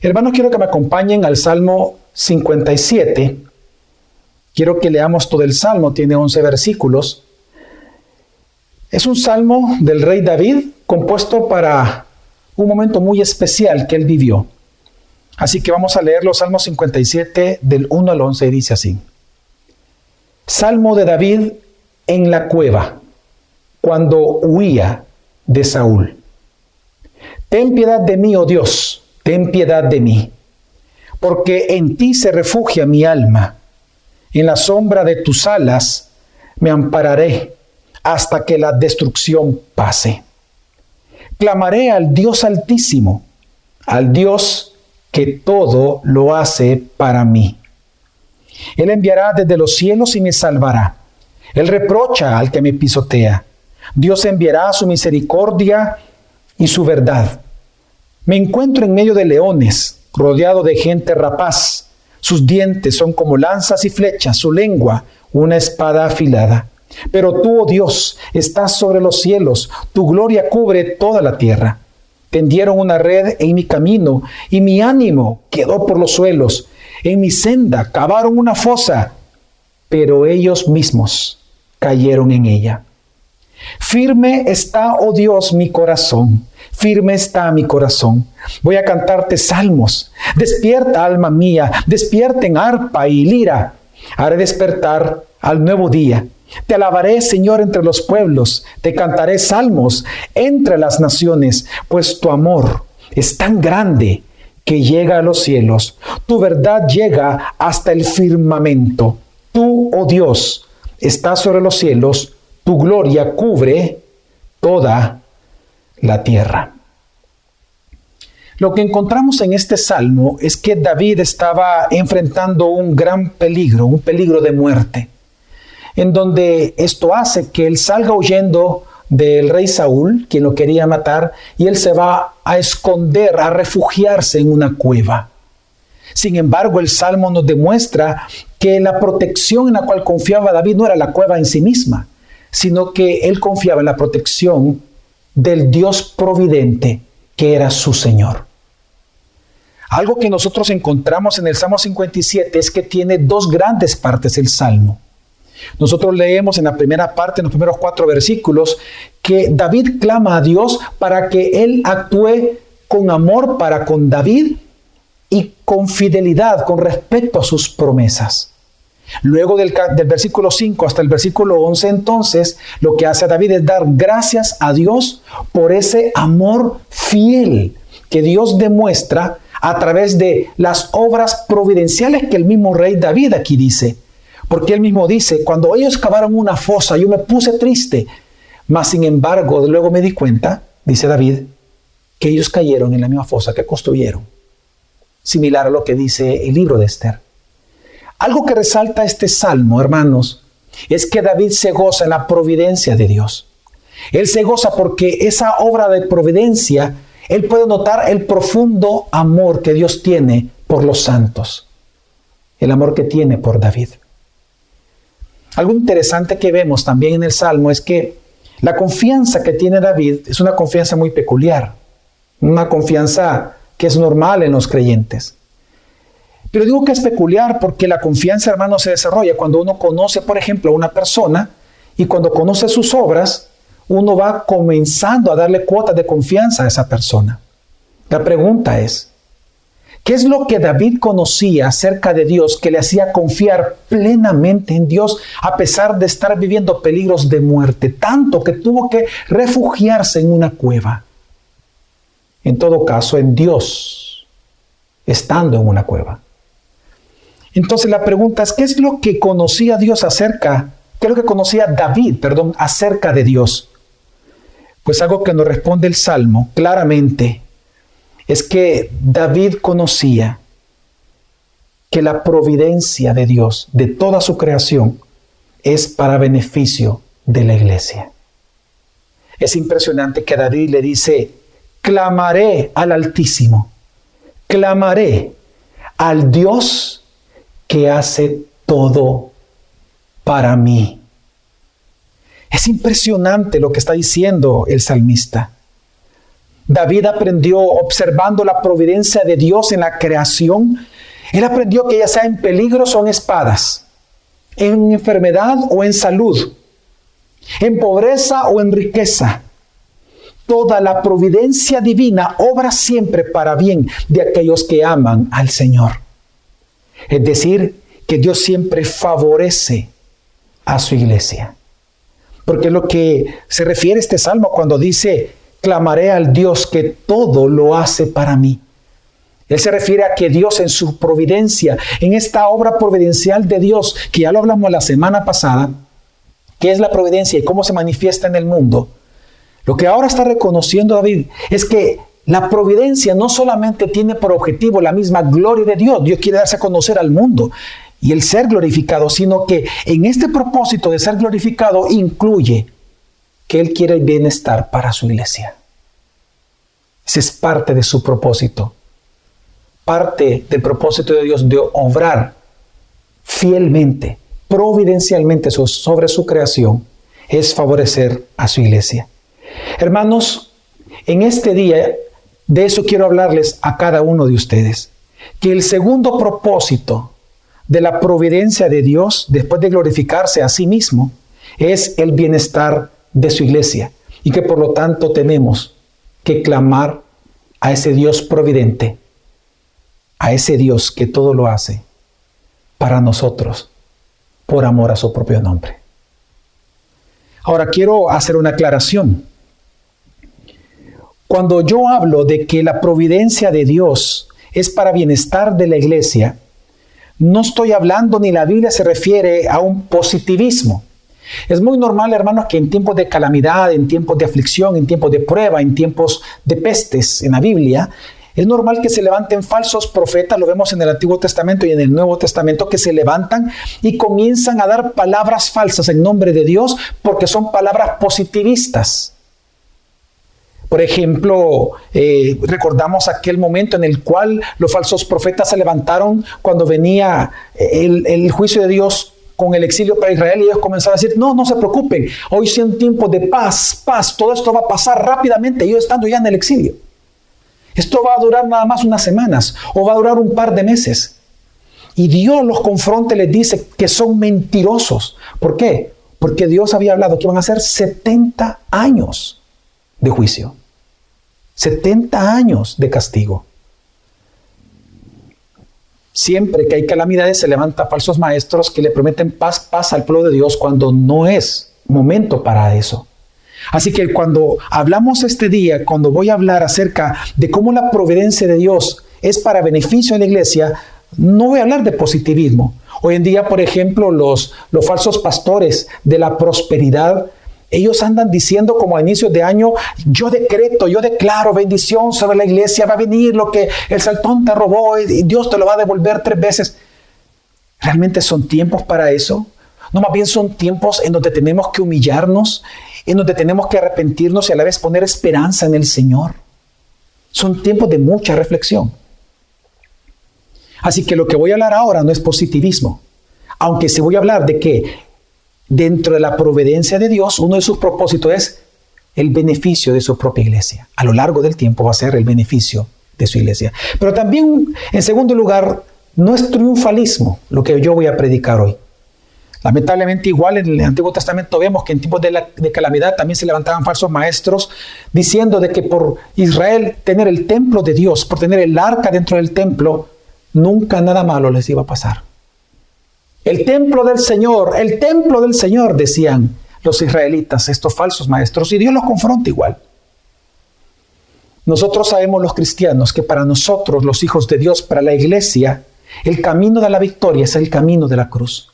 Hermanos, quiero que me acompañen al Salmo 57. Quiero que leamos todo el Salmo, tiene 11 versículos. Es un salmo del rey David compuesto para un momento muy especial que él vivió. Así que vamos a leer los Salmos 57 del 1 al 11 y dice así. Salmo de David en la cueva, cuando huía de Saúl. Ten piedad de mí, oh Dios, ten piedad de mí, porque en ti se refugia mi alma. En la sombra de tus alas me ampararé hasta que la destrucción pase. Clamaré al Dios altísimo, al Dios que todo lo hace para mí. Él enviará desde los cielos y me salvará. Él reprocha al que me pisotea. Dios enviará su misericordia y su verdad. Me encuentro en medio de leones, rodeado de gente rapaz. Sus dientes son como lanzas y flechas, su lengua una espada afilada. Pero tú, oh Dios, estás sobre los cielos, tu gloria cubre toda la tierra. Tendieron una red en mi camino y mi ánimo quedó por los suelos. En mi senda cavaron una fosa, pero ellos mismos cayeron en ella. Firme está, oh Dios, mi corazón. Firme está mi corazón. Voy a cantarte salmos. Despierta, alma mía. Despierten arpa y lira. Haré despertar al nuevo día. Te alabaré, Señor, entre los pueblos. Te cantaré salmos entre las naciones, pues tu amor es tan grande que llega a los cielos. Tu verdad llega hasta el firmamento. Tú, oh Dios, estás sobre los cielos. Tu gloria cubre toda la tierra. Lo que encontramos en este salmo es que David estaba enfrentando un gran peligro, un peligro de muerte, en donde esto hace que él salga huyendo del rey Saúl, quien lo quería matar, y él se va a esconder, a refugiarse en una cueva. Sin embargo, el Salmo nos demuestra que la protección en la cual confiaba David no era la cueva en sí misma, sino que él confiaba en la protección del Dios providente que era su Señor. Algo que nosotros encontramos en el Salmo 57 es que tiene dos grandes partes el Salmo. Nosotros leemos en la primera parte, en los primeros cuatro versículos, que David clama a Dios para que Él actúe con amor para con David y con fidelidad con respecto a sus promesas. Luego del, versículo 5 hasta el versículo 11, entonces, lo que hace David es dar gracias a Dios por ese amor fiel que Dios demuestra a través de las obras providenciales que el mismo rey David aquí dice. Porque él mismo dice, cuando ellos cavaron una fosa, yo me puse triste, mas sin embargo, luego me di cuenta, dice David, que ellos cayeron en la misma fosa que construyeron. Similar a lo que dice el libro de Esther. Algo que resalta este salmo, hermanos, es que David se goza en la providencia de Dios. Él se goza porque esa obra de providencia, él puede notar el profundo amor que Dios tiene por los santos. El amor que tiene por David. Algo interesante que vemos también en el Salmo es que la confianza que tiene David es una confianza muy peculiar, una confianza que es normal en los creyentes. Pero digo que es peculiar porque la confianza, hermano, se desarrolla cuando uno conoce, por ejemplo, a una persona y cuando conoce sus obras, uno va comenzando a darle cuotas de confianza a esa persona. La pregunta es, ¿Qué es lo que David conocía acerca de Dios que le hacía confiar plenamente en Dios a pesar de estar viviendo peligros de muerte, tanto que tuvo que refugiarse en una cueva? En todo caso, en Dios, estando en una cueva. Entonces la pregunta es, ¿qué es lo que conocía Dios acerca? ¿Qué es lo que conocía David, perdón, acerca de Dios? Pues algo que nos responde el Salmo claramente es que David conocía que la providencia de Dios, de toda su creación, es para beneficio de la iglesia. Es impresionante que David le dice, clamaré al Altísimo, clamaré al Dios que hace todo para mí. Es impresionante lo que está diciendo el salmista. David aprendió observando la providencia de Dios en la creación. Él aprendió que ya sea en peligros o en espadas, en enfermedad o en salud, en pobreza o en riqueza. Toda la providencia divina obra siempre para bien de aquellos que aman al Señor. Es decir, que Dios siempre favorece a su iglesia. Porque es lo que se refiere este salmo cuando dice, clamaré al Dios que todo lo hace para mí. Él se refiere a que Dios en su providencia, en esta obra providencial de Dios, que ya lo hablamos la semana pasada, qué es la providencia y cómo se manifiesta en el mundo, lo que ahora está reconociendo David es que la providencia no solamente tiene por objetivo la misma gloria de Dios, Dios quiere darse a conocer al mundo y el ser glorificado, sino que en este propósito de ser glorificado incluye que Él quiere el bienestar para su iglesia. Ese es parte de su propósito. Parte del propósito de Dios de obrar fielmente, providencialmente sobre su creación, es favorecer a su iglesia. Hermanos, en este día de eso quiero hablarles a cada uno de ustedes. Que el segundo propósito de la providencia de Dios, después de glorificarse a sí mismo, es el bienestar de su iglesia. Y que por lo tanto tenemos que clamar a ese Dios providente, a ese Dios que todo lo hace para nosotros, por amor a su propio nombre. Ahora quiero hacer una aclaración. Cuando yo hablo de que la providencia de Dios es para bienestar de la iglesia, no estoy hablando ni la Biblia se refiere a un positivismo. Es muy normal, hermanos, que en tiempos de calamidad, en tiempos de aflicción, en tiempos de prueba, en tiempos de pestes en la Biblia, es normal que se levanten falsos profetas, lo vemos en el Antiguo Testamento y en el Nuevo Testamento, que se levantan y comienzan a dar palabras falsas en nombre de Dios porque son palabras positivistas. Por ejemplo, eh, recordamos aquel momento en el cual los falsos profetas se levantaron cuando venía el, juicio de Dios con el exilio para Israel y ellos comenzaron a decir, no, no se preocupen, hoy son tiempos de paz, paz, todo esto va a pasar rápidamente, ellos estando ya en el exilio. Esto va a durar nada más unas semanas o va a durar un par de meses. Y Dios los confronta y les dice que son mentirosos. ¿Por qué? Porque Dios había hablado que iban a ser 70 años de juicio. 70 años de castigo. Siempre que hay calamidades se levantan falsos maestros que le prometen paz, paz al pueblo de Dios cuando no es momento para eso. Así que cuando hablamos este día, cuando voy a hablar acerca de cómo la providencia de Dios es para beneficio de la iglesia, no voy a hablar de positivismo. Hoy en día, por ejemplo, los, los falsos pastores de la prosperidad ellos andan diciendo como a inicios de año, yo decreto, yo declaro bendición sobre la iglesia, va a venir lo que el saltón te robó y Dios te lo va a devolver tres veces. ¿Realmente son tiempos para eso? No, más bien son tiempos en donde tenemos que humillarnos, en donde tenemos que arrepentirnos y a la vez poner esperanza en el Señor. Son tiempos de mucha reflexión. Así que lo que voy a hablar ahora no es positivismo, aunque se voy a hablar de que dentro de la providencia de Dios, uno de sus propósitos es el beneficio de su propia iglesia. A lo largo del tiempo va a ser el beneficio de su iglesia. Pero también, en segundo lugar, no es triunfalismo lo que yo voy a predicar hoy. Lamentablemente, igual en el Antiguo Testamento vemos que en tiempos de, calamidad también se levantaban falsos maestros diciendo de que por Israel tener el templo de Dios, por tener el arca dentro del templo, nunca nada malo les iba a pasar. El templo del Señor, el templo del Señor, decían los israelitas, estos falsos maestros, y Dios los confronta igual. Nosotros sabemos los cristianos que para nosotros, los hijos de Dios, para la iglesia, el camino de la victoria es el camino de la cruz.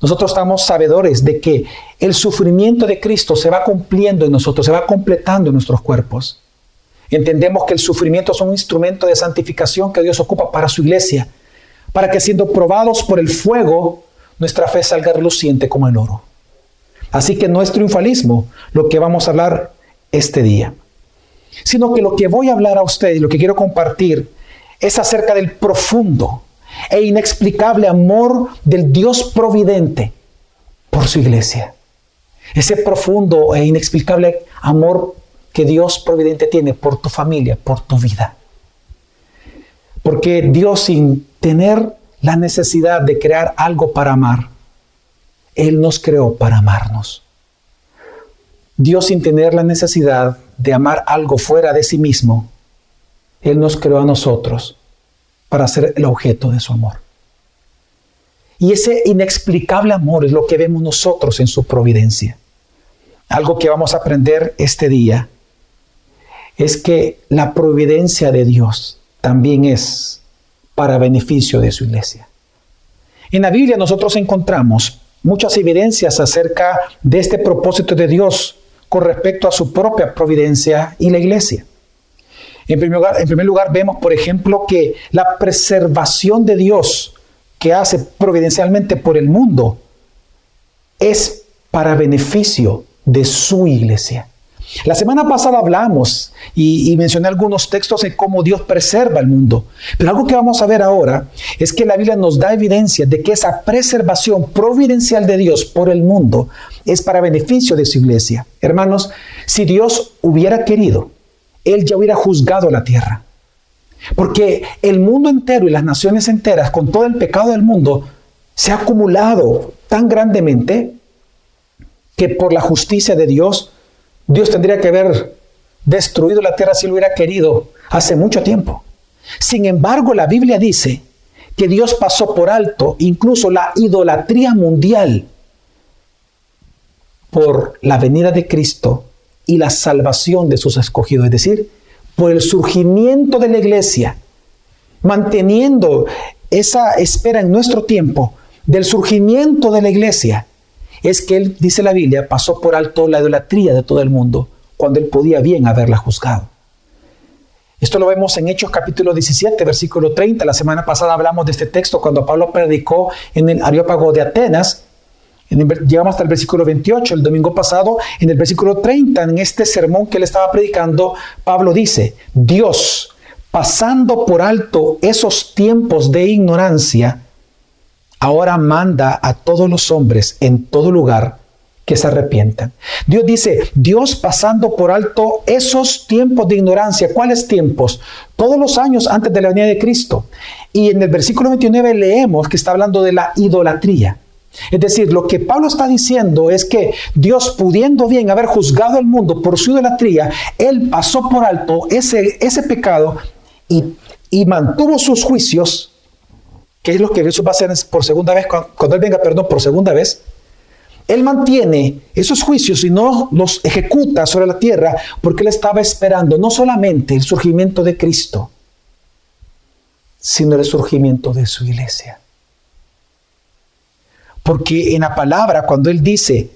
Nosotros estamos sabedores de que el sufrimiento de Cristo se va cumpliendo en nosotros, se va completando en nuestros cuerpos. Entendemos que el sufrimiento es un instrumento de santificación que Dios ocupa para su iglesia para que siendo probados por el fuego, nuestra fe salga reluciente como el oro. Así que no es triunfalismo lo que vamos a hablar este día, sino que lo que voy a hablar a ustedes y lo que quiero compartir es acerca del profundo e inexplicable amor del Dios providente por su iglesia. Ese profundo e inexplicable amor que Dios providente tiene por tu familia, por tu vida. Porque Dios sin tener la necesidad de crear algo para amar, Él nos creó para amarnos. Dios sin tener la necesidad de amar algo fuera de sí mismo, Él nos creó a nosotros para ser el objeto de su amor. Y ese inexplicable amor es lo que vemos nosotros en su providencia. Algo que vamos a aprender este día es que la providencia de Dios también es para beneficio de su iglesia. En la Biblia nosotros encontramos muchas evidencias acerca de este propósito de Dios con respecto a su propia providencia y la iglesia. En primer lugar, en primer lugar vemos, por ejemplo, que la preservación de Dios que hace providencialmente por el mundo es para beneficio de su iglesia. La semana pasada hablamos y, mencioné algunos textos en cómo Dios preserva el mundo. Pero algo que vamos a ver ahora es que la Biblia nos da evidencia de que esa preservación providencial de Dios por el mundo es para beneficio de su iglesia. Hermanos, si Dios hubiera querido, Él ya hubiera juzgado la tierra. Porque el mundo entero y las naciones enteras, con todo el pecado del mundo, se ha acumulado tan grandemente que por la justicia de Dios, Dios tendría que haber destruido la tierra si lo hubiera querido hace mucho tiempo. Sin embargo, la Biblia dice que Dios pasó por alto incluso la idolatría mundial por la venida de Cristo y la salvación de sus escogidos. Es decir, por el surgimiento de la iglesia, manteniendo esa espera en nuestro tiempo del surgimiento de la iglesia, es que él, dice la Biblia, pasó por alto la idolatría de todo el mundo cuando él podía bien haberla juzgado. Esto lo vemos en Hechos capítulo 17, versículo 30. La semana pasada hablamos de este texto cuando Pablo predicó en el Areópago de Atenas Llegamos hasta el versículo 28, el domingo pasado, en el versículo 30, en este sermón que él estaba predicando, Pablo dice, Dios, pasando por alto esos tiempos de ignorancia, ahora manda a todos los hombres en todo lugar que se arrepientan. Dios dice, Dios pasando por alto esos tiempos de ignorancia. ¿Cuáles tiempos? Todos los años antes de la venida de Cristo. Y en el versículo 29 leemos que está hablando de la idolatría. Es decir, lo que Pablo está diciendo es que Dios, pudiendo bien haber juzgado al mundo por su idolatría, Él pasó por alto ese, ese pecado y, mantuvo sus juicios, que es lo que Jesús va a hacer por segunda vez, cuando, Él venga, perdón, por segunda vez. Él mantiene esos juicios y no los ejecuta sobre la tierra porque Él estaba esperando no solamente el surgimiento de Cristo, sino el surgimiento de su iglesia. Porque en la palabra, cuando Él dice,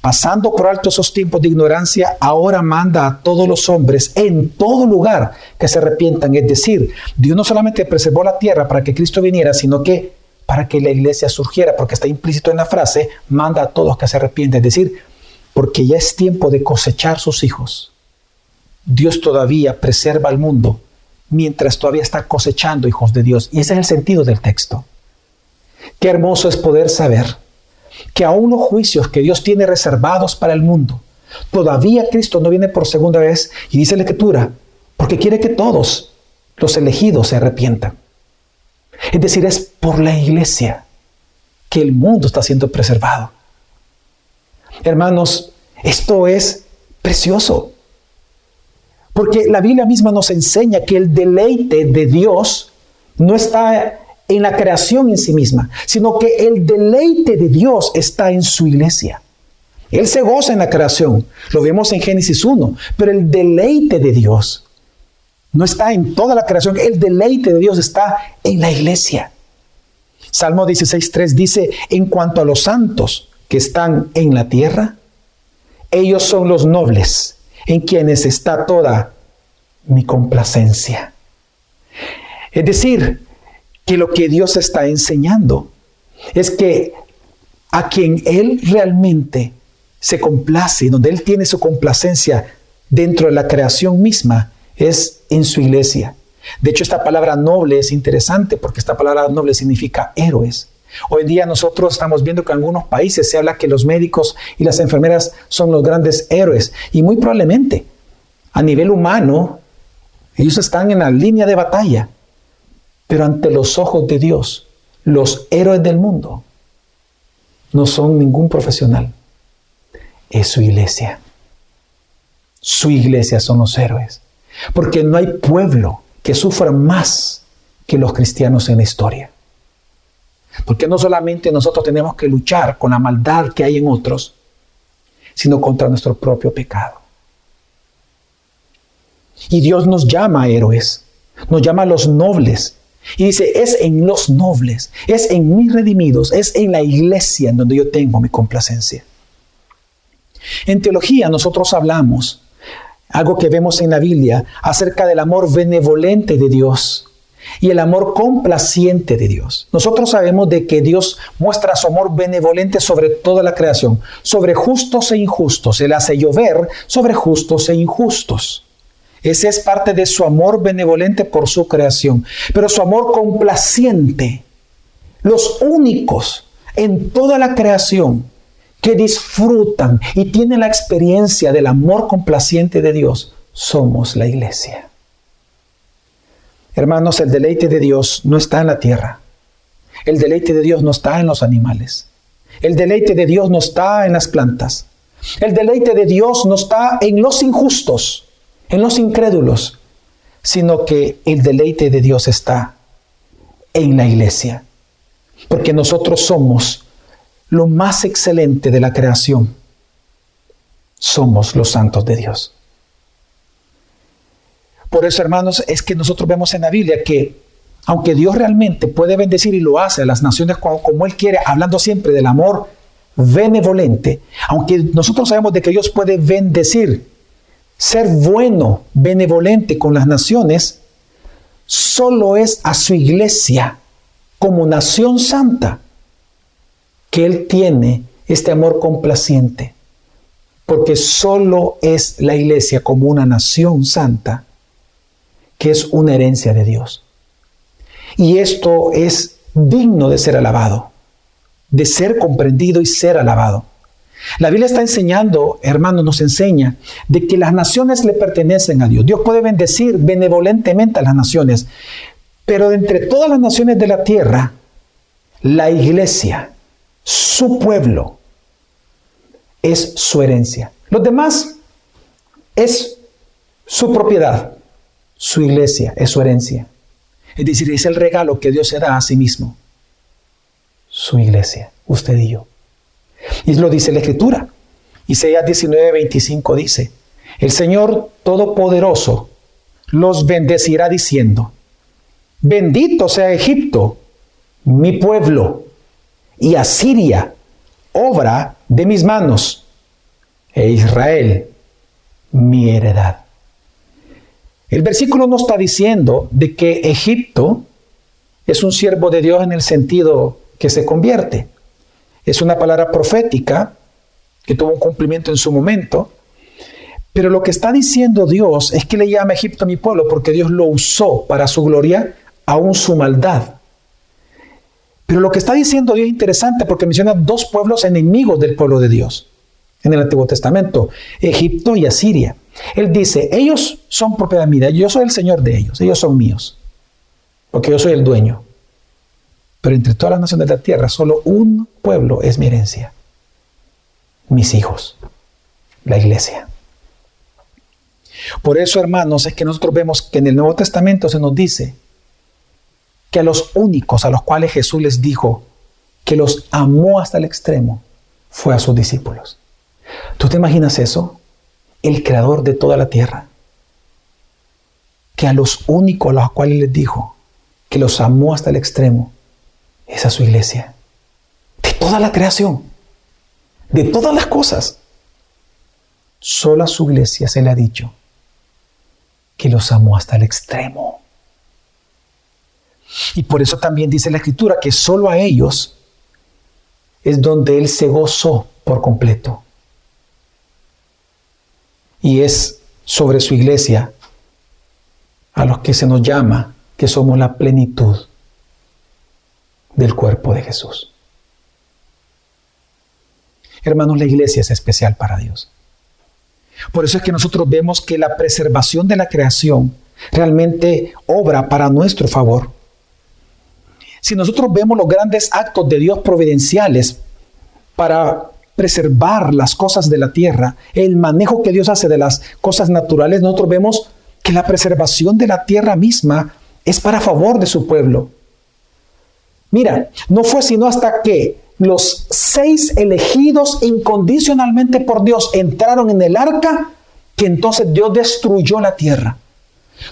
pasando por alto esos tiempos de ignorancia, ahora manda a todos los hombres en todo lugar que se arrepientan. Es decir, Dios no solamente preservó la tierra para que Cristo viniera, sino que para que la iglesia surgiera, porque está implícito en la frase, manda a todos que se arrepienten. Es decir, porque ya es tiempo de cosechar sus hijos. Dios todavía preserva al mundo mientras todavía está cosechando hijos de Dios. Y ese es el sentido del texto. Qué hermoso es poder saber que aún los juicios que Dios tiene reservados para el mundo, todavía Cristo no viene por segunda vez y dice la Escritura, porque quiere que todos los elegidos se arrepientan. Es decir, es por la iglesia que el mundo está siendo preservado. Hermanos, esto es precioso. Porque la Biblia misma nos enseña que el deleite de Dios no está en la creación en sí misma, sino que el deleite de Dios está en su iglesia. Él se goza en la creación, lo vemos en Génesis 1, pero el deleite de Dios no está en toda la creación, el deleite de Dios está en la iglesia. Salmo 16.3 dice, en cuanto a los santos que están en la tierra, ellos son los nobles en quienes está toda mi complacencia. Es decir, que lo que Dios está enseñando es que a quien Él realmente se complace, donde Él tiene su complacencia dentro de la creación misma, es en su iglesia. De hecho, esta palabra noble es interesante porque esta palabra noble significa héroes. Hoy en día nosotros estamos viendo que en algunos países se habla que los médicos y las enfermeras son los grandes héroes y muy probablemente A nivel humano, ellos están en la línea de batalla, pero ante los ojos de Dios, los héroes del mundo no son ningún profesional, es su iglesia. Su iglesia son los héroes, porque no hay pueblo que sufra más que los cristianos en la historia. Porque no solamente nosotros tenemos que luchar con la maldad que hay en otros, sino contra nuestro propio pecado. Y Dios nos llama héroes, nos llama a los nobles. Y dice, es en los nobles, es en mis redimidos, es en la iglesia en donde yo tengo mi complacencia. En teología nosotros hablamos, algo que vemos en la Biblia, acerca del amor benevolente de Dios y el amor complaciente de Dios. Nosotros sabemos de que Dios muestra su amor benevolente sobre toda la creación, sobre justos e injustos. Él hace llover sobre justos e injustos. Ese es parte de su amor benevolente por su creación. Pero su amor complaciente, los únicos en toda la creación que disfrutan y tienen la experiencia del amor complaciente de Dios, somos la iglesia. Hermanos, el deleite de Dios no está en la tierra. El deleite de Dios no está en los animales. El deleite de Dios no está en las plantas. El deleite de Dios no está en los injustos, en los incrédulos, sino que el deleite de Dios está en la iglesia. Porque nosotros somos lo más excelente de la creación. Somos los santos de Dios. Por eso, hermanos, es que nosotros vemos en la Biblia que aunque Dios realmente puede bendecir y lo hace a las naciones como, Él quiere, hablando siempre del amor benevolente, aunque nosotros sabemos de que Dios puede bendecir, ser bueno, benevolente con las naciones, solo es a su iglesia como nación santa que Él tiene este amor complaciente, porque solo es la iglesia como una nación santa que es una herencia de Dios. Y esto es digno de ser alabado, de ser comprendido y ser alabado. La Biblia está enseñando, hermanos, nos enseña de que las naciones le pertenecen a Dios. Dios puede bendecir benevolentemente a las naciones, pero entre todas las naciones de la tierra, la iglesia, su pueblo, es su herencia. Los demás es su propiedad su iglesia, es su herencia. Es decir, es el regalo que Dios se da a sí mismo. Su iglesia, usted y yo. Y lo dice la Escritura. Isaías 19, 25 dice, el Señor Todopoderoso los bendecirá diciendo, bendito sea Egipto, mi pueblo, y Asiria, obra de mis manos, e Israel, mi heredad. El versículo no está diciendo de que Egipto es un siervo de Dios en el sentido que se convierte. Es una palabra profética que tuvo un cumplimiento en su momento. Pero lo que está diciendo Dios es que le llama a Egipto a mi pueblo porque Dios lo usó para su gloria, aún su maldad. Pero lo que está diciendo Dios es interesante porque menciona dos pueblos enemigos del pueblo de Dios en el Antiguo Testamento, Egipto y Asiria. Él dice, ellos son propiedad mía, yo soy el Señor de ellos, ellos son míos, porque yo soy el dueño. Pero entre todas las naciones de la tierra, solo un pueblo es mi herencia, mis hijos, la iglesia. Por eso, hermanos, es que nosotros vemos que en el Nuevo Testamento se nos dice que a los únicos a los cuales Jesús les dijo que los amó hasta el extremo fue a sus discípulos. ¿Tú te imaginas eso? el creador de toda la tierra, que a los únicos a los cuales les dijo que los amó hasta el extremo, es a su iglesia, de toda la creación, de todas las cosas. Solo a su iglesia se le ha dicho que los amó hasta el extremo. Y por eso también dice la escritura que solo a ellos es donde Él se gozó por completo y es sobre su iglesia a los que se nos llama que somos la plenitud del cuerpo de Jesús. Hermanos, la iglesia es especial para Dios. Por eso es que nosotros vemos que la preservación de la creación realmente obra para nuestro favor. Si nosotros vemos los grandes actos de Dios providenciales para preservar las cosas de la tierra, el manejo que Dios hace de las cosas naturales, nosotros vemos que la preservación de la tierra misma es para favor de su pueblo. Mira, no fue sino hasta que los seis elegidos incondicionalmente por Dios entraron en el arca que entonces Dios destruyó la tierra.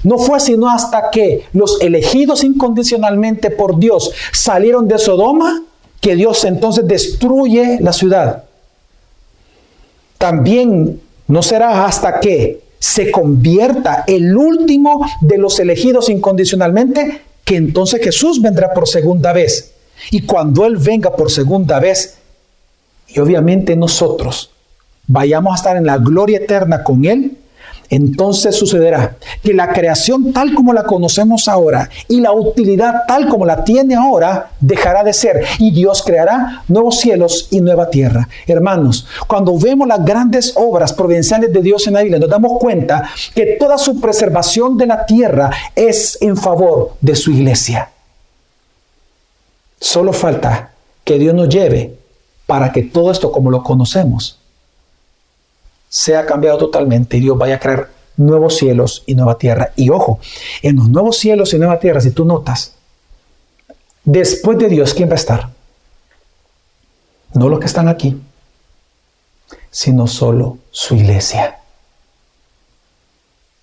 No fue sino hasta que los elegidos incondicionalmente por Dios salieron de Sodoma que Dios entonces destruye la ciudad. También no será hasta que se convierta el último de los elegidos incondicionalmente que entonces Jesús vendrá por segunda vez. Y cuando Él venga por segunda vez, y obviamente nosotros vayamos a estar en la gloria eterna con Él, entonces sucederá que la creación tal como la conocemos ahora y la utilidad tal como la tiene ahora dejará de ser y Dios creará nuevos cielos y nueva tierra. Hermanos, cuando vemos las grandes obras providenciales de Dios en la Biblia, nos damos cuenta que toda su preservación de la tierra es en favor de su iglesia. Solo falta que Dios nos lleve para que todo esto como lo conocemos sea cambiado totalmente y Dios vaya a crear nuevos cielos y nueva tierra. Y ojo, en los nuevos cielos y nueva tierra, si tú notas, después de Dios, ¿quién va a estar? No los que están aquí, sino solo su iglesia.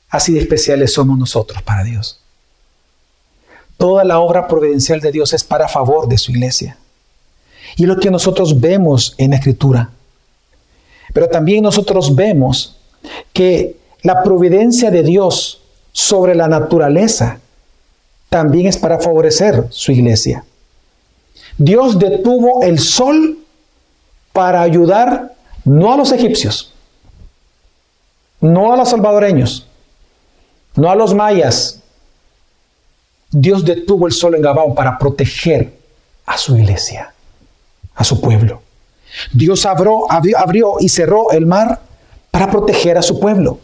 Así de especiales somos nosotros para Dios. Toda la obra providencial de Dios es para favor de su iglesia. Y lo que nosotros vemos en la Escritura pero también nosotros vemos que la providencia de Dios sobre la naturaleza también es para favorecer su iglesia. Dios detuvo el sol para ayudar no a los egipcios, no a los salvadoreños, no a los mayas. Dios detuvo el sol en Gabón para proteger a su iglesia, a su pueblo. Dios abrió, y cerró el mar para proteger a su pueblo.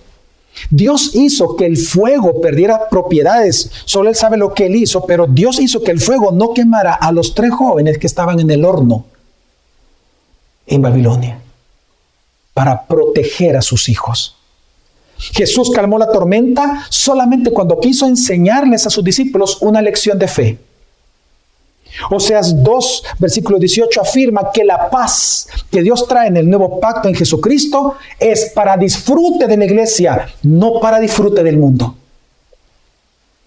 Dios hizo que el fuego perdiera propiedades. Solo Él sabe lo que Él hizo, pero Dios hizo que el fuego no quemara a los tres jóvenes que estaban en el horno en Babilonia para proteger a sus hijos. Jesús calmó la tormenta solamente cuando quiso enseñarles a sus discípulos una lección de fe. Oseas 2, versículo 18 afirma que la paz que Dios trae en el nuevo pacto en Jesucristo es para disfrute de la iglesia, no para disfrute del mundo.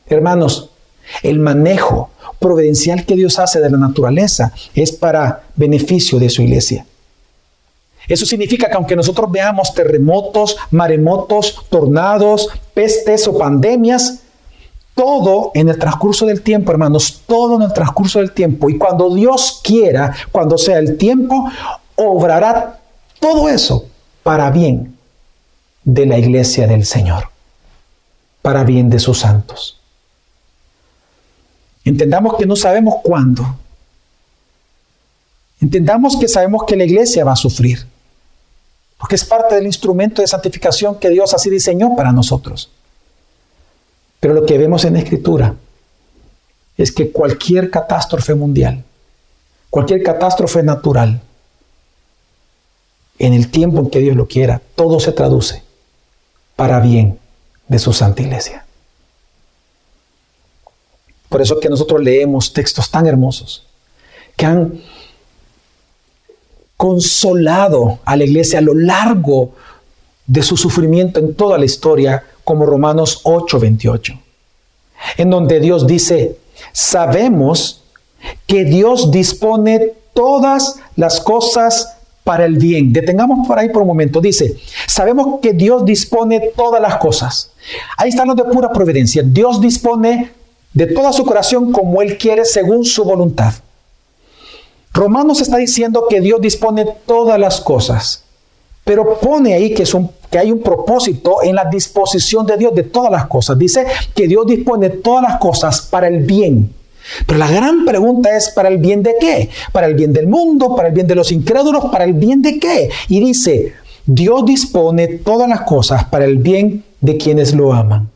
Hermanos, el manejo providencial que Dios hace de la naturaleza es para beneficio de su iglesia. Eso significa que aunque nosotros veamos terremotos, maremotos, tornados, pestes o pandemias, todo en el transcurso del tiempo, hermanos, todo en el transcurso del tiempo. Y cuando Dios quiera, cuando sea el tiempo, obrará todo eso para bien de la iglesia del Señor, para bien de sus santos. Entendamos que no sabemos cuándo. Entendamos que sabemos que la iglesia va a sufrir, porque es parte del instrumento de santificación que Dios así diseñó para nosotros. Pero lo que vemos en la Escritura es que cualquier catástrofe mundial, cualquier catástrofe natural, en el tiempo en que Dios lo quiera, todo se traduce para bien de su Santa Iglesia. Por eso que nosotros leemos textos tan hermosos que han consolado a la iglesia a lo largo de su sufrimiento en toda la historia como Romanos 8:28, en donde Dios dice, sabemos que Dios dispone todas las cosas para el bien. Detengamos por ahí por un momento. Dice, sabemos que Dios dispone todas las cosas. Ahí están los de pura providencia. Dios dispone de toda su corazón como Él quiere según su voluntad. Romanos está diciendo que Dios dispone todas las cosas, pero pone ahí que es un que hay un propósito en la disposición de Dios de todas las cosas. Dice que Dios dispone todas las cosas para el bien. Pero la gran pregunta es, ¿para el bien de qué? ¿Para el bien del mundo? ¿Para el bien de los incrédulos? ¿Para el bien de qué? Y dice, Dios dispone todas las cosas para el bien de quienes lo aman,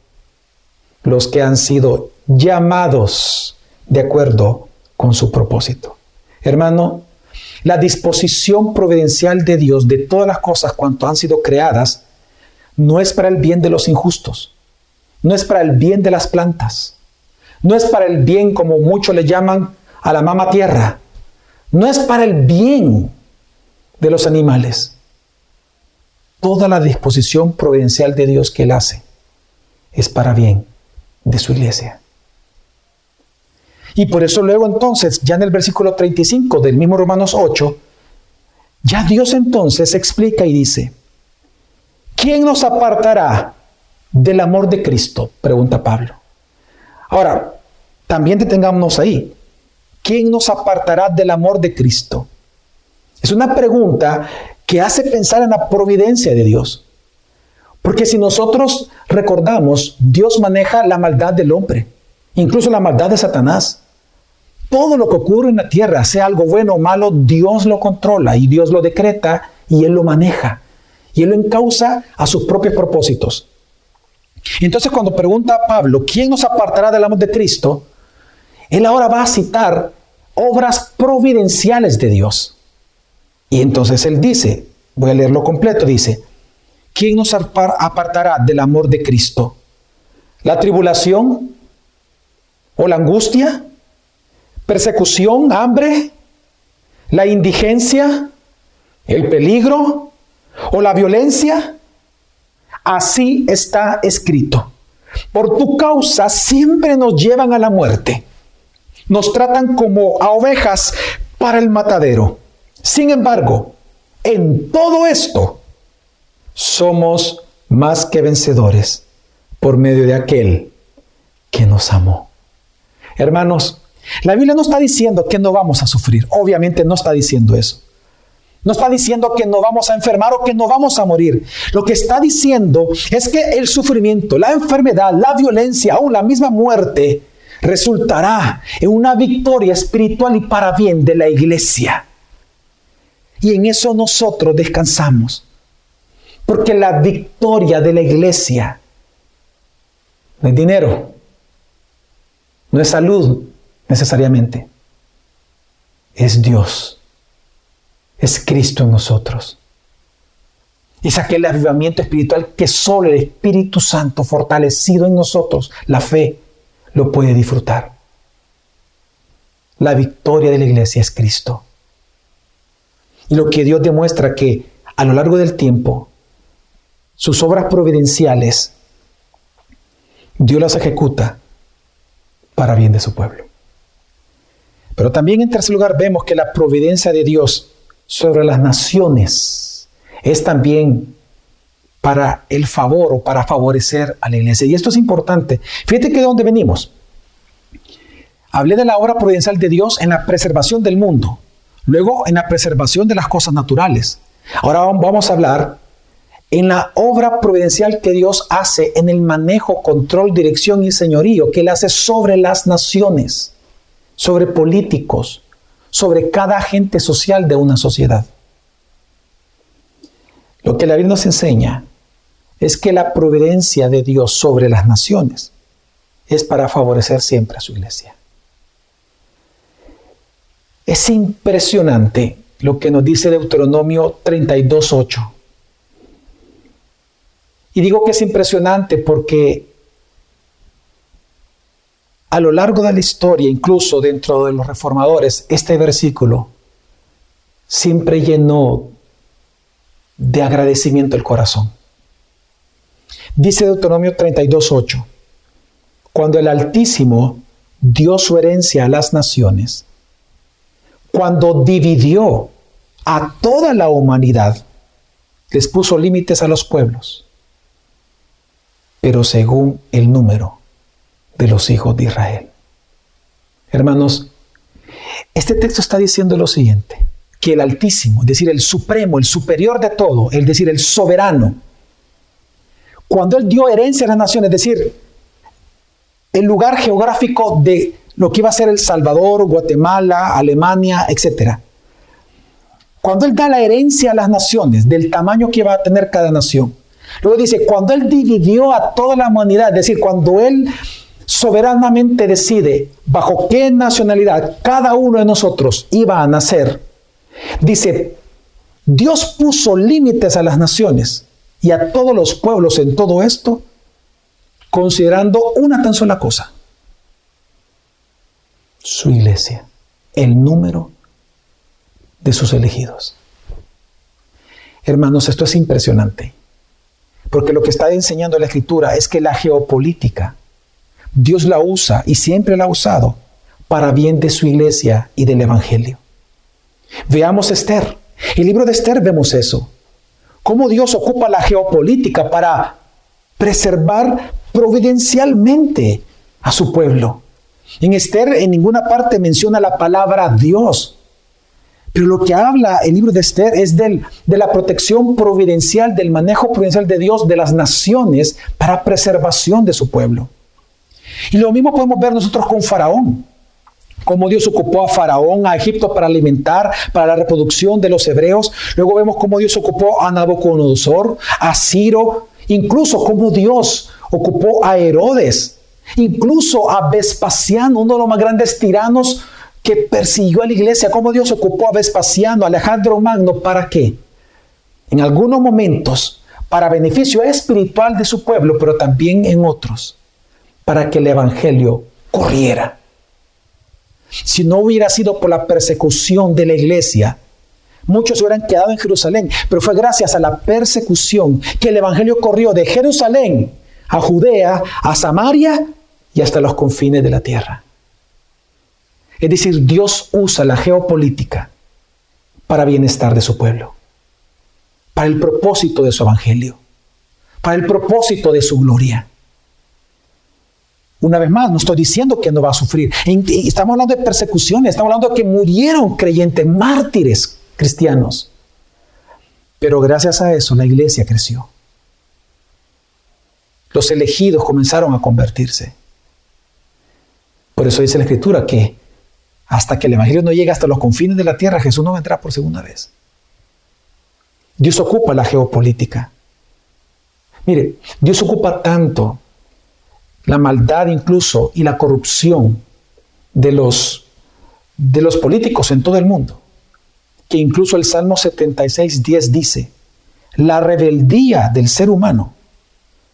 los que han sido llamados de acuerdo con su propósito. Hermano, la disposición providencial de Dios de todas las cosas cuanto han sido creadas no es para el bien de los injustos, no es para el bien de las plantas, no es para el bien como muchos le llaman a la mama tierra, no es para el bien de los animales. Toda la disposición providencial de Dios que Él hace es para bien de su iglesia. Y por eso luego entonces, ya en el versículo 35 del mismo Romanos 8, ya Dios entonces explica y dice, ¿quién nos apartará del amor de Cristo? Pregunta Pablo. Ahora, también detengámonos ahí. ¿Quién nos apartará del amor de Cristo? Es una pregunta que hace pensar en la providencia de Dios. Porque si nosotros recordamos, Dios maneja la maldad del hombre, incluso la maldad de Satanás. Todo lo que ocurre en la tierra, sea algo bueno o malo, Dios lo controla y Dios lo decreta y Él lo maneja. Y Él lo encausa a sus propios propósitos. Entonces cuando pregunta a Pablo, ¿quién nos apartará del amor de Cristo? Él ahora va a citar obras providenciales de Dios. Y entonces él dice, voy a leerlo completo, dice, ¿quién nos apartará del amor de Cristo? ¿La tribulación? ¿O la angustia? Persecución, hambre, la indigencia, el peligro o la violencia. Así está escrito. Por tu causa siempre nos llevan a la muerte. Nos tratan como a ovejas para el matadero. Sin embargo, en todo esto somos más que vencedores por medio de aquel que nos amó. Hermanos, la Biblia no está diciendo que no vamos a sufrir, obviamente no está diciendo eso. No está diciendo que no vamos a enfermar o que no vamos a morir. Lo que está diciendo es que el sufrimiento, la enfermedad, la violencia, aún la misma muerte, resultará en una victoria espiritual y para bien de la iglesia. Y en eso nosotros descansamos. Porque la victoria de la iglesia no es dinero, no es salud, necesariamente. Es Dios. Es Cristo en nosotros. Es aquel avivamiento espiritual que solo el Espíritu Santo fortalecido en nosotros, la fe, lo puede disfrutar. La victoria de la iglesia es Cristo. Y lo que Dios demuestra que a lo largo del tiempo, sus obras providenciales, Dios las ejecuta para bien de su pueblo. Pero también en tercer lugar vemos que la providencia de Dios sobre las naciones es también para el favor o para favorecer a la iglesia. Y esto es importante. Fíjate que de dónde venimos. Hablé de la obra providencial de Dios en la preservación del mundo, luego en la preservación de las cosas naturales. Ahora vamos a hablar en la obra providencial que Dios hace en el manejo, control, dirección y señorío que Él hace sobre las naciones sobre políticos, sobre cada agente social de una sociedad. Lo que la Biblia nos enseña es que la providencia de Dios sobre las naciones es para favorecer siempre a su iglesia. Es impresionante lo que nos dice Deuteronomio 32.8. Y digo que es impresionante porque a lo largo de la historia, incluso dentro de los reformadores, este versículo siempre llenó de agradecimiento el corazón. Dice Deuteronomio 32.8, cuando el Altísimo dio su herencia a las naciones, cuando dividió a toda la humanidad, les puso límites a los pueblos, pero según el número de los hijos de Israel. Hermanos, este texto está diciendo lo siguiente, que el Altísimo, es decir, el Supremo, el superior de todo, es decir, el soberano, cuando Él dio herencia a las naciones, es decir, el lugar geográfico de lo que iba a ser El Salvador, Guatemala, Alemania, etc. Cuando Él da la herencia a las naciones, del tamaño que va a tener cada nación. Luego dice, cuando Él dividió a toda la humanidad, es decir, cuando Él soberanamente decide bajo qué nacionalidad cada uno de nosotros iba a nacer, dice, Dios puso límites a las naciones y a todos los pueblos en todo esto, considerando una tan sola cosa, su iglesia, el número de sus elegidos. Hermanos, esto es impresionante, porque lo que está enseñando la escritura es que la geopolítica, Dios la usa y siempre la ha usado para bien de su iglesia y del Evangelio. Veamos Esther. El libro de Esther vemos eso. Cómo Dios ocupa la geopolítica para preservar providencialmente a su pueblo. En Esther en ninguna parte menciona la palabra Dios. Pero lo que habla el libro de Esther es del, de la protección providencial, del manejo providencial de Dios de las naciones para preservación de su pueblo. Y lo mismo podemos ver nosotros con Faraón. Cómo Dios ocupó a Faraón, a Egipto para alimentar, para la reproducción de los hebreos. Luego vemos cómo Dios ocupó a Nabucodonosor, a Ciro, incluso cómo Dios ocupó a Herodes, incluso a Vespasiano, uno de los más grandes tiranos que persiguió a la iglesia. Cómo Dios ocupó a Vespasiano, a Alejandro Magno, ¿para qué? En algunos momentos, para beneficio espiritual de su pueblo, pero también en otros, para que el Evangelio corriera. Si no hubiera sido por la persecución de la iglesia, muchos hubieran quedado en Jerusalén, pero fue gracias a la persecución que el Evangelio corrió de Jerusalén a Judea, a Samaria y hasta los confines de la tierra. Es decir, Dios usa la geopolítica para bienestar de su pueblo, para el propósito de su Evangelio, para el propósito de su gloria. Una vez más, no estoy diciendo que no va a sufrir. Estamos hablando de persecuciones, estamos hablando de que murieron creyentes, mártires cristianos. Pero gracias a eso la iglesia creció. Los elegidos comenzaron a convertirse. Por eso dice la escritura que hasta que el Evangelio no llegue hasta los confines de la tierra, Jesús no vendrá por segunda vez. Dios ocupa la geopolítica. Mire, Dios ocupa tanto la maldad incluso y la corrupción de los, de los políticos en todo el mundo, que incluso el Salmo 76, 10 dice, la rebeldía del ser humano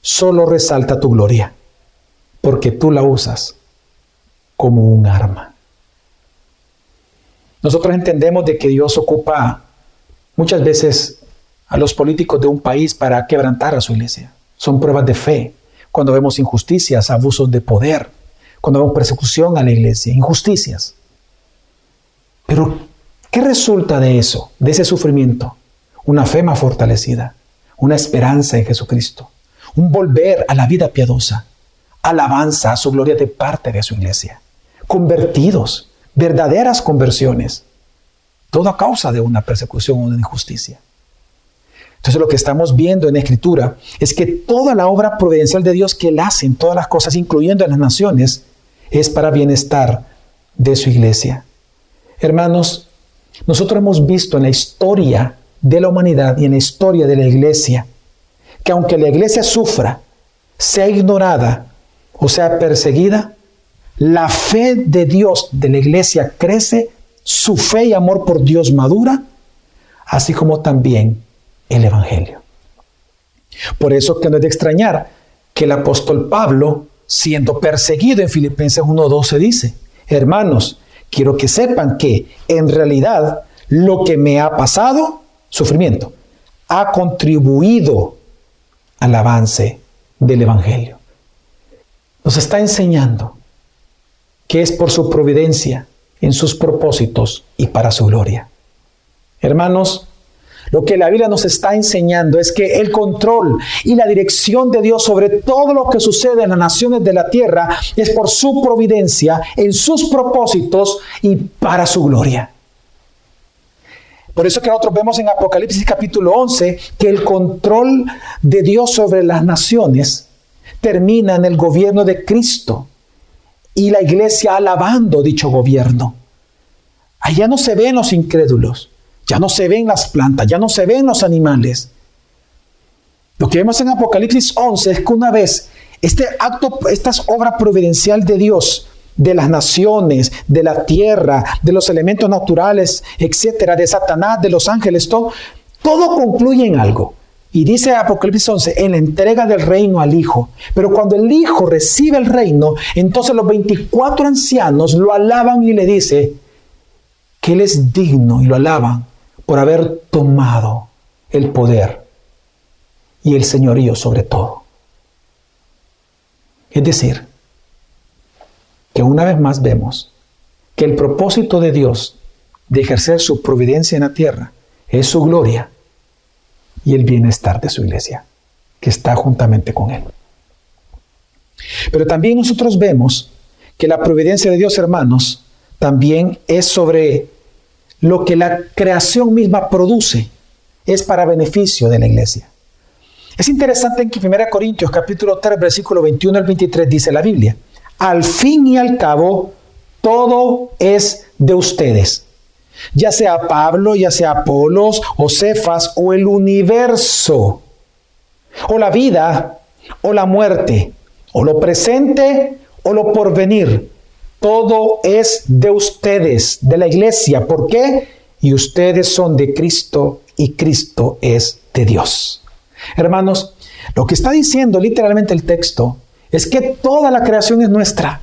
solo resalta tu gloria, porque tú la usas como un arma. Nosotros entendemos de que Dios ocupa muchas veces a los políticos de un país para quebrantar a su iglesia. Son pruebas de fe, cuando vemos injusticias, abusos de poder, cuando vemos persecución a la iglesia, injusticias. Pero, ¿qué resulta de eso, de ese sufrimiento? Una fe más fortalecida, una esperanza en Jesucristo, un volver a la vida piadosa, alabanza a su gloria de parte de su iglesia, convertidos, verdaderas conversiones, todo a causa de una persecución o una injusticia. Entonces lo que estamos viendo en Escritura es que toda la obra providencial de Dios que Él hace en todas las cosas, incluyendo en las naciones, es para bienestar de su iglesia. Hermanos, nosotros hemos visto en la historia de la humanidad y en la historia de la iglesia que aunque la iglesia sufra, sea ignorada o sea perseguida, la fe de Dios de la iglesia crece, su fe y amor por Dios madura, así como también el Evangelio. Por eso que no es de extrañar que el apóstol Pablo, siendo perseguido en Filipenses 1.12, dice, hermanos, quiero que sepan que en realidad lo que me ha pasado, sufrimiento, ha contribuido al avance del Evangelio. Nos está enseñando que es por su providencia, en sus propósitos y para su gloria. Hermanos, lo que la Biblia nos está enseñando es que el control y la dirección de Dios sobre todo lo que sucede en las naciones de la tierra es por su providencia, en sus propósitos y para su gloria. Por eso que nosotros vemos en Apocalipsis capítulo 11 que el control de Dios sobre las naciones termina en el gobierno de Cristo y la iglesia alabando dicho gobierno. Allá no se ven los incrédulos, Ya no se ven las plantas, ya no se ven los animales. Lo que vemos en Apocalipsis 11 es que una vez este acto, esta obra providencial de Dios, de las naciones, de la tierra, de los elementos naturales, etcétera, de Satanás, de los ángeles, todo, todo concluye en algo. Y dice Apocalipsis 11, en la entrega del reino al Hijo. Pero cuando el Hijo recibe el reino, entonces los 24 ancianos lo alaban y le dice que Él es digno y lo alaban por haber tomado el poder y el señorío sobre todo. Es decir, que una vez más vemos que el propósito de Dios de ejercer su providencia en la tierra es su gloria y el bienestar de su iglesia, que está juntamente con Él. Pero también nosotros vemos que la providencia de Dios, hermanos, también es sobre lo que la creación misma produce, es para beneficio de la iglesia. Es interesante en que 1 Corintios capítulo 3, versículo 21 al 23 dice la Biblia, al fin y al cabo, todo es de ustedes ya sea Pablo, ya sea Apolos o Cefas o el universo, o la vida o la muerte, o lo presente o lo porvenir. Todo es de ustedes, de la iglesia. ¿Por qué? Y ustedes son de Cristo y Cristo es de Dios. Hermanos, lo que está diciendo literalmente el texto es que toda la creación es nuestra.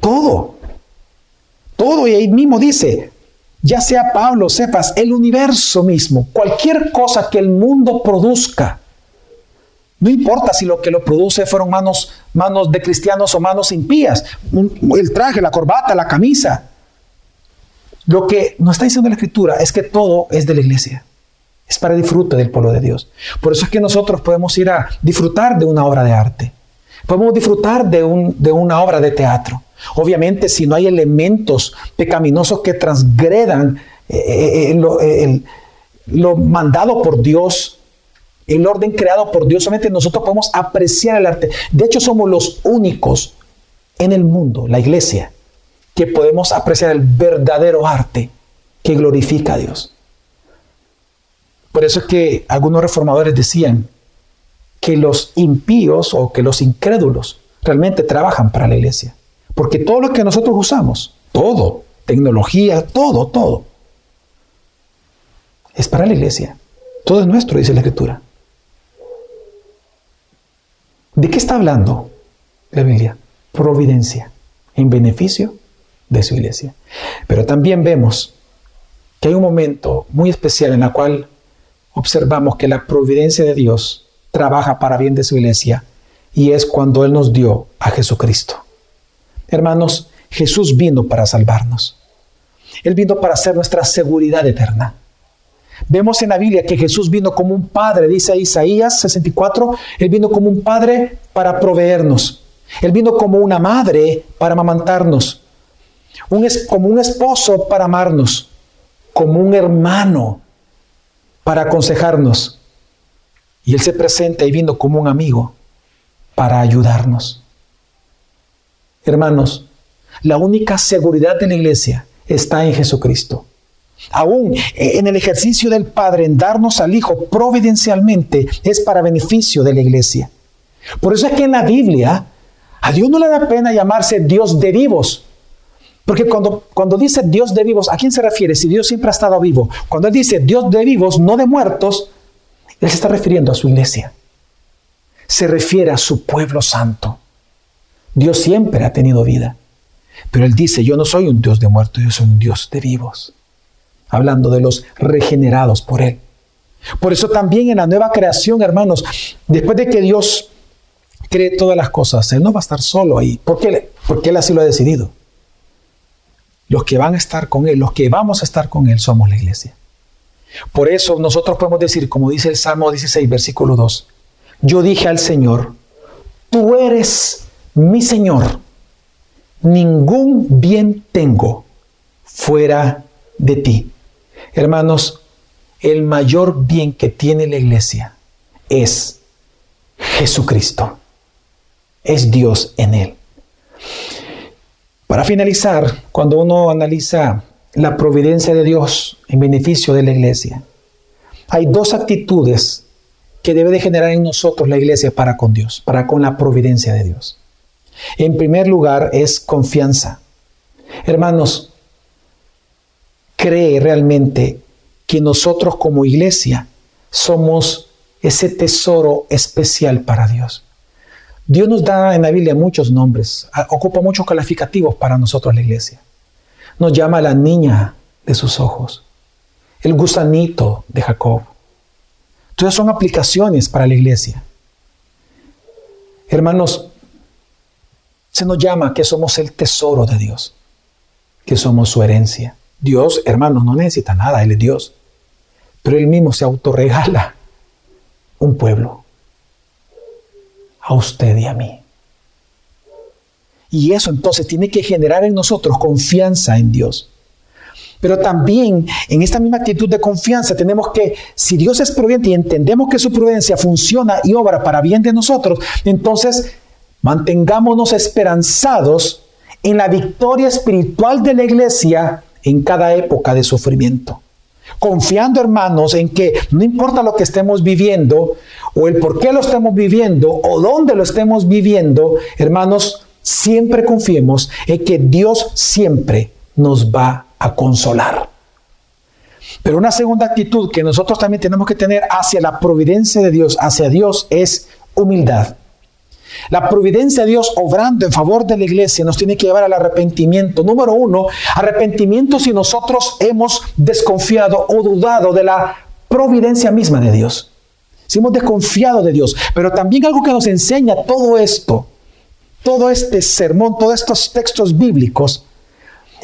Todo. Todo. Y ahí mismo dice, ya sea Pablo, sepas, el universo mismo, cualquier cosa que el mundo produzca, no importa si lo que lo produce fueron manos, manos de cristianos o manos impías, el traje, la corbata, la camisa. Lo que nos está diciendo la escritura es que todo es de la iglesia. Es para disfrute del pueblo de Dios. Por eso es que nosotros podemos ir a disfrutar de una obra de arte. Podemos disfrutar de, un, de una obra de teatro. Obviamente, si no hay elementos pecaminosos que transgredan eh, eh, eh, lo, mandado por Dios, el orden creado por Dios, solamente nosotros podemos apreciar el arte. De hecho, somos los únicos en el mundo, la iglesia, que podemos apreciar el verdadero arte que glorifica a Dios. Por eso es que algunos reformadores decían que los impíos o que los incrédulos realmente trabajan para la iglesia. Porque todo lo que nosotros usamos, todo, tecnología, todo, todo, es para la iglesia. Todo es nuestro, dice la Escritura. ¿De qué está hablando la Biblia? Providencia, en beneficio de su iglesia. Pero también vemos que hay un momento muy especial en el cual observamos que la providencia de Dios trabaja para bien de su iglesia y es cuando Él nos dio a Jesucristo. Hermanos, Jesús vino para salvarnos. Él vino para ser nuestra seguridad eterna. Vemos en la Biblia que Jesús vino como un padre, dice Isaías 64, Él vino como un padre para proveernos. Él vino como una madre para amamantarnos, un como un esposo para amarnos, como un hermano para aconsejarnos. Y Él se presenta y vino como un amigo para ayudarnos. Hermanos, la única seguridad de la iglesia está en Jesucristo. Aún en el ejercicio del Padre en darnos al Hijo providencialmente es para beneficio de la iglesia. Por eso es que en la Biblia a Dios no le da pena llamarse Dios de vivos. Porque cuando, cuando dice Dios de vivos, ¿a quién se refiere? Si Dios siempre ha estado vivo. Cuando Él dice Dios de vivos, no de muertos, Él se está refiriendo a su iglesia. Se refiere a su pueblo santo. Dios siempre ha tenido vida. Pero Él dice, yo no soy un Dios de muertos, yo soy un Dios de vivos. Hablando de los regenerados por Él. Por eso también en la nueva creación, hermanos, después de que Dios cree todas las cosas, Él no va a estar solo ahí. ¿Por qué? Porque Él así lo ha decidido. Los que van a estar con Él, los que vamos a estar con Él, somos la iglesia. Por eso nosotros podemos decir, como dice el Salmo 16, versículo 2, yo dije al Señor, tú eres mi Señor, ningún bien tengo fuera de ti. Hermanos, el mayor bien que tiene la iglesia es Jesucristo. Es Dios en él. Para finalizar, cuando uno analiza la providencia de Dios en beneficio de la iglesia, hay dos actitudes que debe de generar en nosotros la iglesia para con Dios, para con la providencia de Dios. En primer lugar es confianza. Hermanos, cree realmente que nosotros como iglesia somos ese tesoro especial para Dios. Dios nos da en la Biblia muchos nombres, ocupa muchos calificativos para nosotros la iglesia. Nos llama la niña de sus ojos, el gusanito de Jacob. Todas son aplicaciones para la iglesia. Hermanos, se nos llama que somos el tesoro de Dios, que somos su herencia. Dios, hermanos, no necesita nada, Él es Dios. Pero Él mismo se autorregala un pueblo a usted y a mí. Y eso entonces tiene que generar en nosotros confianza en Dios. Pero también en esta misma actitud de confianza tenemos que, si Dios es prudente y entendemos que su prudencia funciona y obra para bien de nosotros, entonces mantengámonos esperanzados en la victoria espiritual de la iglesia en cada época de sufrimiento. Confiando, hermanos, en que no importa lo que estemos viviendo, o el por qué lo estemos viviendo, o dónde lo estemos viviendo, hermanos, siempre confiemos en que Dios siempre nos va a consolar. Pero una segunda actitud que nosotros también tenemos que tener hacia la providencia de Dios, hacia Dios, es humildad. La providencia de Dios obrando en favor de la iglesia nos tiene que llevar al arrepentimiento. Número uno, arrepentimiento si nosotros hemos desconfiado o dudado de la providencia misma de Dios. Si hemos desconfiado de Dios. Pero también algo que nos enseña todo esto, todo este sermón, todos estos textos bíblicos,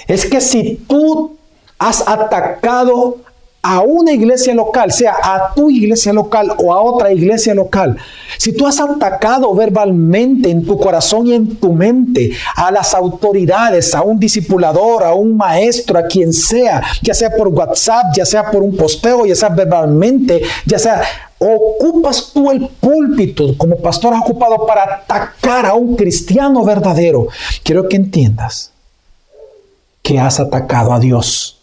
es que si tú has atacado a una iglesia local, sea a tu iglesia local o a otra iglesia local, si tú has atacado verbalmente en tu corazón y en tu mente a las autoridades, a un discipulador, a un maestro, a quien sea, ya sea por WhatsApp, ya sea por un posteo, ya sea verbalmente, ya sea ocupas tú el púlpito como pastor has ocupado para atacar a un cristiano verdadero, quiero que entiendas que has atacado a Dios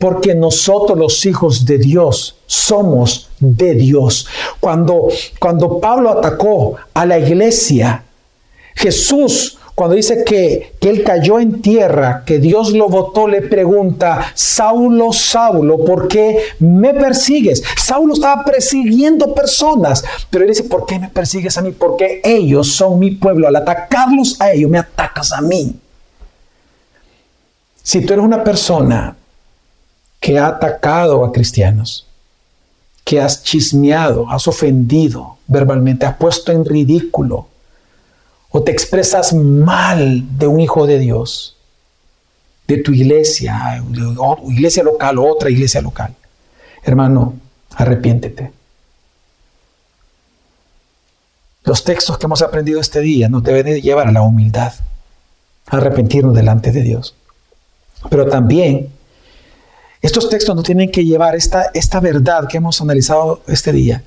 porque nosotros los hijos de Dios somos de Dios. Cuando, cuando Pablo atacó a la iglesia, Jesús, cuando dice que, que él cayó en tierra, que Dios lo votó, le pregunta, Saulo, Saulo, ¿por qué me persigues? Saulo estaba persiguiendo personas, pero él dice, ¿por qué me persigues a mí? Porque ellos son mi pueblo. Al atacarlos a ellos, me atacas a mí. Si tú eres una persona que ha atacado a cristianos, que has chismeado, has ofendido verbalmente, has puesto en ridículo o te expresas mal de un hijo de Dios, de tu iglesia, iglesia local o otra iglesia local. Hermano, arrepiéntete. Los textos que hemos aprendido este día nos deben llevar a la humildad, a arrepentirnos delante de Dios. Pero también estos textos nos tienen que llevar esta, esta verdad que hemos analizado este día.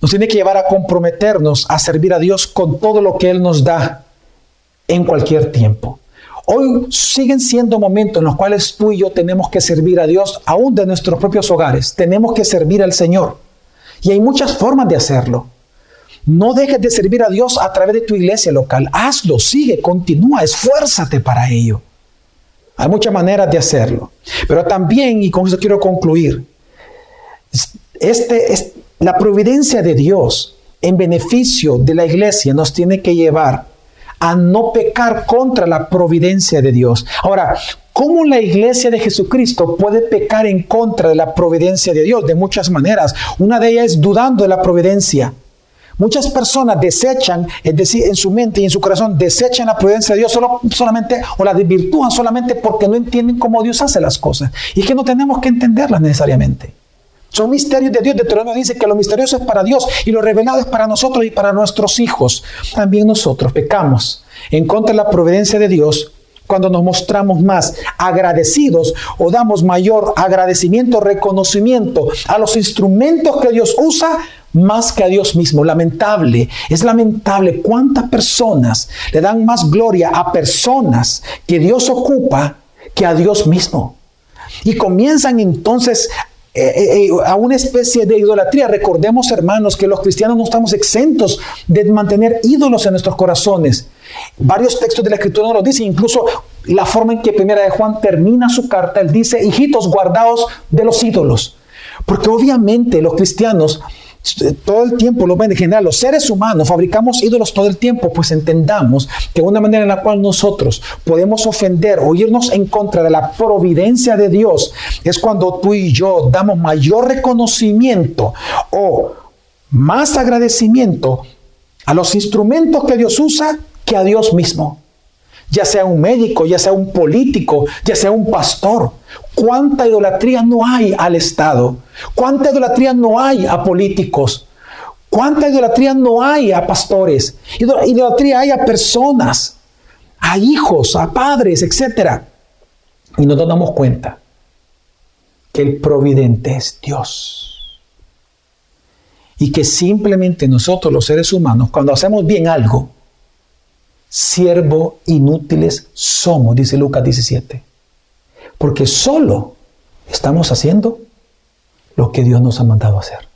Nos tiene que llevar a comprometernos a servir a Dios con todo lo que Él nos da en cualquier tiempo. Hoy siguen siendo momentos en los cuales tú y yo tenemos que servir a Dios aún de nuestros propios hogares. Tenemos que servir al Señor. Y hay muchas formas de hacerlo. No dejes de servir a Dios a través de tu iglesia local. Hazlo, sigue, continúa, esfuérzate para ello. Hay muchas maneras de hacerlo. Pero también, y con eso quiero concluir, este, es, la providencia de Dios en beneficio de la iglesia nos tiene que llevar a no pecar contra la providencia de Dios. Ahora, ¿cómo la iglesia de Jesucristo puede pecar en contra de la providencia de Dios? De muchas maneras. Una de ellas es dudando de la providencia. Muchas personas desechan, es decir, en su mente y en su corazón, desechan la prudencia de Dios solo, solamente o la desvirtúan solamente porque no entienden cómo Dios hace las cosas. Y es que no tenemos que entenderlas necesariamente. Son misterios de Dios. Deuteronomio dice que lo misterioso es para Dios y lo revelado es para nosotros y para nuestros hijos. También nosotros pecamos en contra de la providencia de Dios cuando nos mostramos más agradecidos o damos mayor agradecimiento, reconocimiento a los instrumentos que Dios usa más que a Dios mismo. Lamentable, es lamentable cuántas personas le dan más gloria a personas que Dios ocupa que a Dios mismo. Y comienzan entonces eh, eh, eh, a una especie de idolatría. Recordemos, hermanos, que los cristianos no estamos exentos de mantener ídolos en nuestros corazones. Varios textos de la Escritura nos lo dicen, incluso la forma en que Primera de Juan termina su carta, él dice, hijitos, guardados de los ídolos. Porque obviamente los cristianos todo el tiempo, lo ven en general, los seres humanos fabricamos ídolos todo el tiempo, pues entendamos que una manera en la cual nosotros podemos ofender o irnos en contra de la providencia de Dios es cuando tú y yo damos mayor reconocimiento o más agradecimiento a los instrumentos que Dios usa que a Dios mismo. Ya sea un médico, ya sea un político, ya sea un pastor. ¿Cuánta idolatría no hay al Estado? ¿Cuánta idolatría no hay a políticos? ¿Cuánta idolatría no hay a pastores? Idolatría hay a personas, a hijos, a padres, etc. Y no nos damos cuenta que el providente es Dios. Y que simplemente nosotros los seres humanos, cuando hacemos bien algo, siervo inútiles somos, dice Lucas 17. Porque solo estamos haciendo lo que Dios nos ha mandado hacer.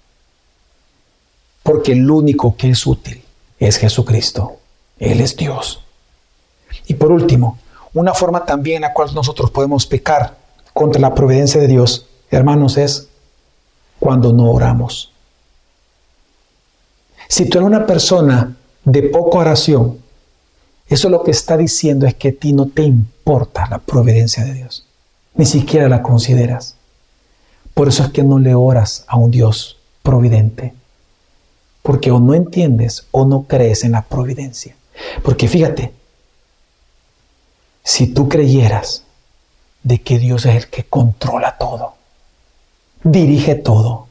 Porque el único que es útil es Jesucristo. Él es Dios. Y por último, una forma también en la cual nosotros podemos pecar contra la providencia de Dios, hermanos, es cuando no oramos. Si tú eres una persona de poca oración, eso lo que está diciendo es que a ti no te importa la providencia de Dios. Ni siquiera la consideras. Por eso es que no le oras a un Dios providente. Porque o no entiendes o no crees en la providencia. Porque fíjate, si tú creyeras de que Dios es el que controla todo, dirige todo,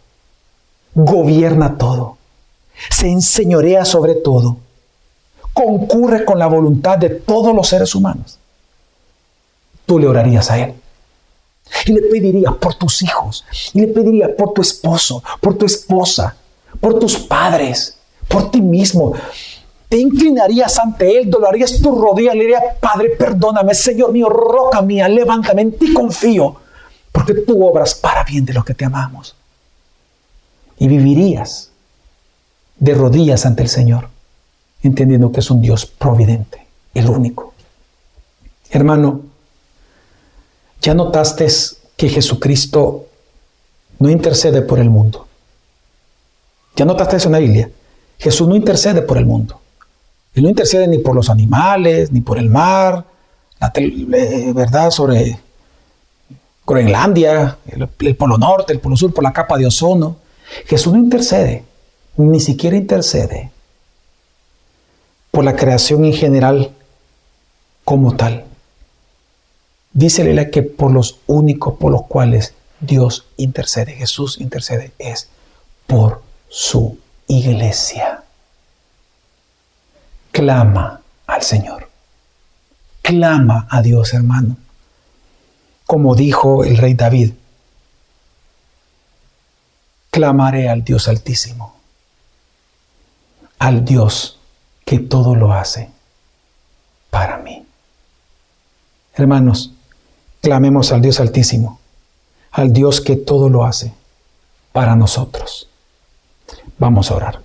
gobierna todo, se enseñorea sobre todo, concurre con la voluntad de todos los seres humanos, tú le orarías a Él. Y le pediría por tus hijos, y le pediría por tu esposo, por tu esposa, por tus padres, por ti mismo. Te inclinarías ante Él, doblarías tu rodilla le dirías, Padre, perdóname, Señor mío, roca mía, levántame, en ti confío, porque tú obras para bien de los que te amamos. Y vivirías de rodillas ante el Señor, entendiendo que es un Dios providente, el único. Hermano, ¿Ya notaste que Jesucristo no intercede por el mundo? ¿Ya notaste eso en la Biblia? Jesús no intercede por el mundo. Él no intercede ni por los animales, ni por el mar, la eh, verdad sobre Groenlandia, el, el, Polo Norte, el Polo Sur, por la capa de ozono. Jesús no intercede, ni siquiera intercede por la creación en general como tal. Dícele que por los únicos por los cuales Dios intercede, Jesús intercede, es por su iglesia. Clama al Señor. Clama a Dios, hermano. Como dijo el rey David, clamaré al Dios altísimo, al Dios que todo lo hace para mí. Hermanos, Clamemos al Dios Altísimo, al Dios que todo lo hace para nosotros. Vamos a orar.